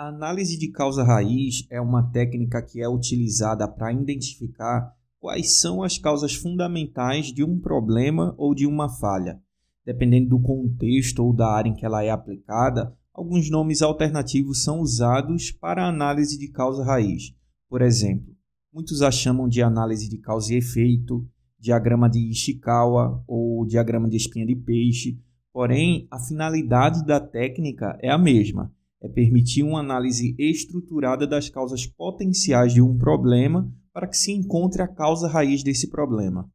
A análise de causa raiz é uma técnica que é utilizada para identificar quais são as causas fundamentais de um problema ou de uma falha. Dependendo do contexto ou da área em que ela é aplicada, alguns nomes alternativos são usados para a análise de causa raiz. Por exemplo, muitos a chamam de análise de causa e efeito, diagrama de Ishikawa ou diagrama de espinha de peixe, porém a finalidade da técnica é a mesma é permitir uma análise estruturada das causas potenciais de um problema para que se encontre a causa raiz desse problema.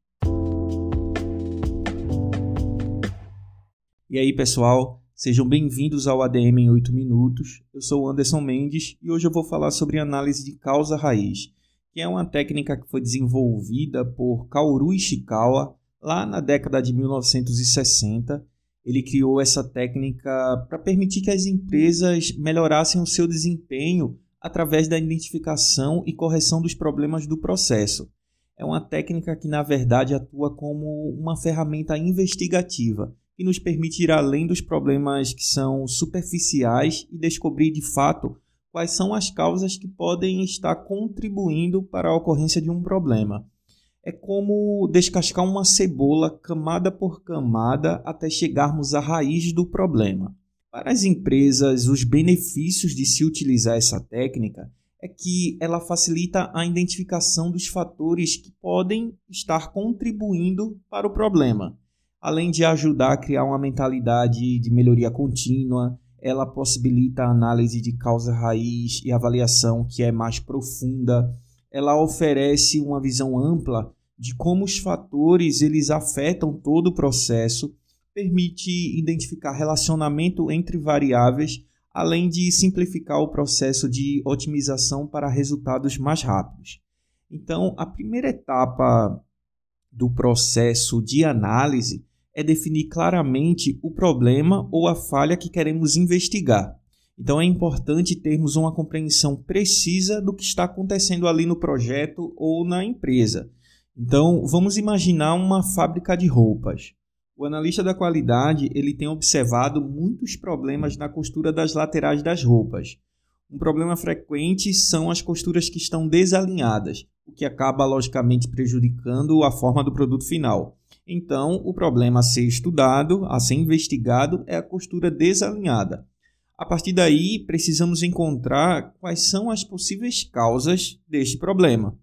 E aí, pessoal, sejam bem-vindos ao ADM em 8 minutos. Eu sou Anderson Mendes e hoje eu vou falar sobre análise de causa raiz, que é uma técnica que foi desenvolvida por Kaoru Ishikawa lá na década de 1960 ele criou essa técnica para permitir que as empresas melhorassem o seu desempenho através da identificação e correção dos problemas do processo. É uma técnica que, na verdade, atua como uma ferramenta investigativa que nos permite ir além dos problemas que são superficiais e descobrir de fato quais são as causas que podem estar contribuindo para a ocorrência de um problema é como descascar uma cebola camada por camada até chegarmos à raiz do problema. Para as empresas, os benefícios de se utilizar essa técnica é que ela facilita a identificação dos fatores que podem estar contribuindo para o problema. Além de ajudar a criar uma mentalidade de melhoria contínua, ela possibilita a análise de causa raiz e avaliação que é mais profunda. Ela oferece uma visão ampla de como os fatores eles afetam todo o processo, permite identificar relacionamento entre variáveis, além de simplificar o processo de otimização para resultados mais rápidos. Então, a primeira etapa do processo de análise é definir claramente o problema ou a falha que queremos investigar. Então é importante termos uma compreensão precisa do que está acontecendo ali no projeto ou na empresa. Então, vamos imaginar uma fábrica de roupas. O analista da qualidade ele tem observado muitos problemas na costura das laterais das roupas. Um problema frequente são as costuras que estão desalinhadas, o que acaba logicamente prejudicando a forma do produto final. Então, o problema a ser estudado, a ser investigado, é a costura desalinhada. A partir daí, precisamos encontrar quais são as possíveis causas deste problema.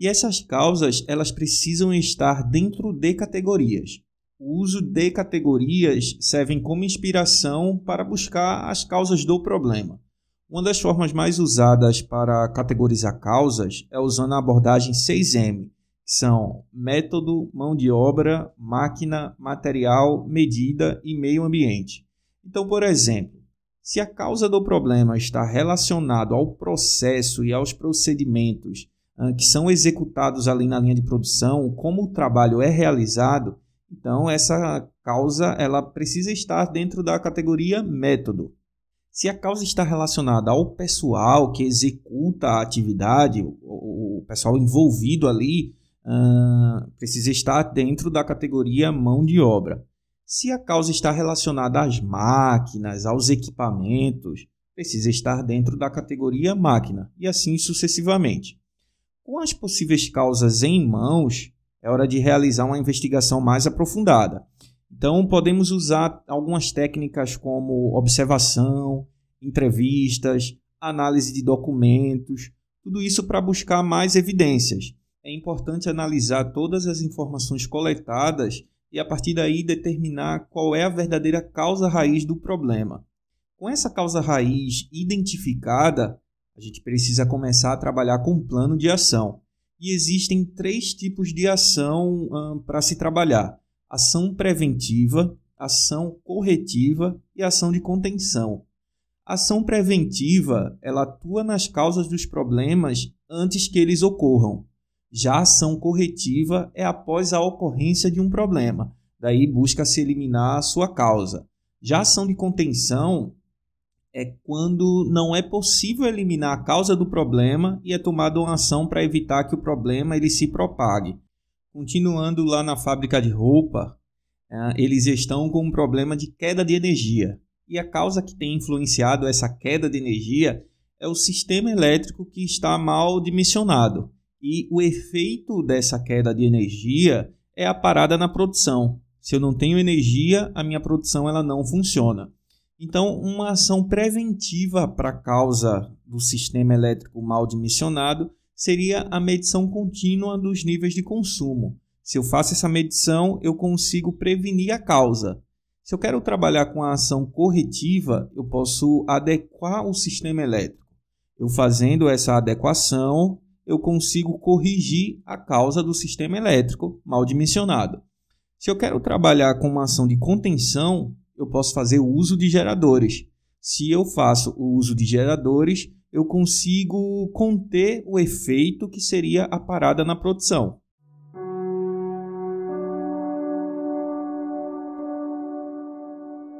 E essas causas, elas precisam estar dentro de categorias. O uso de categorias servem como inspiração para buscar as causas do problema. Uma das formas mais usadas para categorizar causas é usando a abordagem 6M, que são método, mão de obra, máquina, material, medida e meio ambiente. Então, por exemplo, se a causa do problema está relacionado ao processo e aos procedimentos que são executados ali na linha de produção, como o trabalho é realizado, então essa causa ela precisa estar dentro da categoria método. Se a causa está relacionada ao pessoal que executa a atividade, o, pessoal envolvido ali, uh, precisa estar dentro da categoria mão de obra. Se a causa está relacionada às máquinas, aos equipamentos, precisa estar dentro da categoria máquina, e assim sucessivamente. Com as possíveis causas em mãos, é hora de realizar uma investigação mais aprofundada. Então, podemos usar algumas técnicas como observação, entrevistas, análise de documentos, tudo isso para buscar mais evidências. É importante analisar todas as informações coletadas e, a partir daí, determinar qual é a verdadeira causa raiz do problema. Com essa causa raiz identificada, a gente precisa começar a trabalhar com um plano de ação. E existem três tipos de ação para se trabalhar: ação preventiva, ação corretiva e ação de contenção. Ação preventiva, ela atua nas causas dos problemas antes que eles ocorram. Já a ação corretiva é após a ocorrência de um problema, daí busca se eliminar a sua causa. Já a ação de contenção é quando não é possível eliminar a causa do problema e é tomada uma ação para evitar que o problema ele se propague. Continuando lá na fábrica de roupa, é, eles estão com um problema de queda de energia. E a causa que tem influenciado essa queda de energia é o sistema elétrico que está mal dimensionado. E o efeito dessa queda de energia é a parada na produção. Se eu não tenho energia, a minha produção ela não funciona. Então, uma ação preventiva para a causa do sistema elétrico mal dimensionado seria a medição contínua dos níveis de consumo. Se eu faço essa medição, eu consigo prevenir a causa. Se eu quero trabalhar com a ação corretiva, eu posso adequar o sistema elétrico. Eu fazendo essa adequação, eu consigo corrigir a causa do sistema elétrico mal dimensionado. Se eu quero trabalhar com uma ação de contenção, eu posso fazer o uso de geradores. Se eu faço o uso de geradores, eu consigo conter o efeito que seria a parada na produção.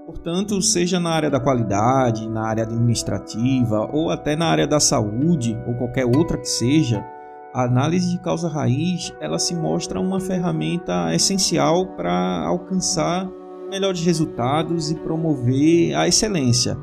Portanto, seja na área da qualidade, na área administrativa ou até na área da saúde ou qualquer outra que seja, a análise de causa raiz ela se mostra uma ferramenta essencial para alcançar melhores resultados e promover a excelência.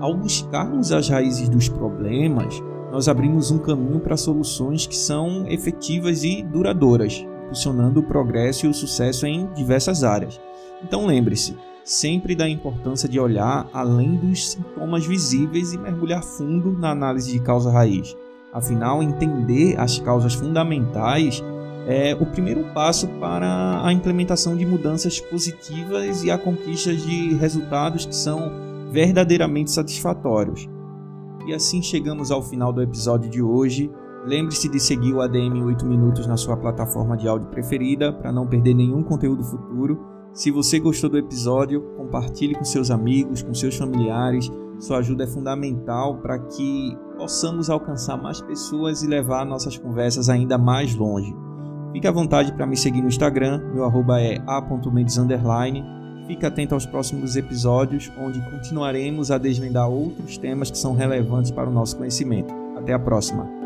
Ao buscarmos as raízes dos problemas, nós abrimos um caminho para soluções que são efetivas e duradouras, impulsionando o progresso e o sucesso em diversas áreas. Então lembre-se, sempre da importância de olhar além dos sintomas visíveis e mergulhar fundo na análise de causa raiz. Afinal, entender as causas fundamentais é o primeiro passo para a implementação de mudanças positivas e a conquista de resultados que são verdadeiramente satisfatórios. E assim chegamos ao final do episódio de hoje. Lembre-se de seguir o ADM em 8 minutos na sua plataforma de áudio preferida para não perder nenhum conteúdo futuro. Se você gostou do episódio, compartilhe com seus amigos, com seus familiares. Sua ajuda é fundamental para que possamos alcançar mais pessoas e levar nossas conversas ainda mais longe. Fique à vontade para me seguir no Instagram, meu arroba é a.mendes Fique atento aos próximos episódios, onde continuaremos a desvendar outros temas que são relevantes para o nosso conhecimento. Até a próxima!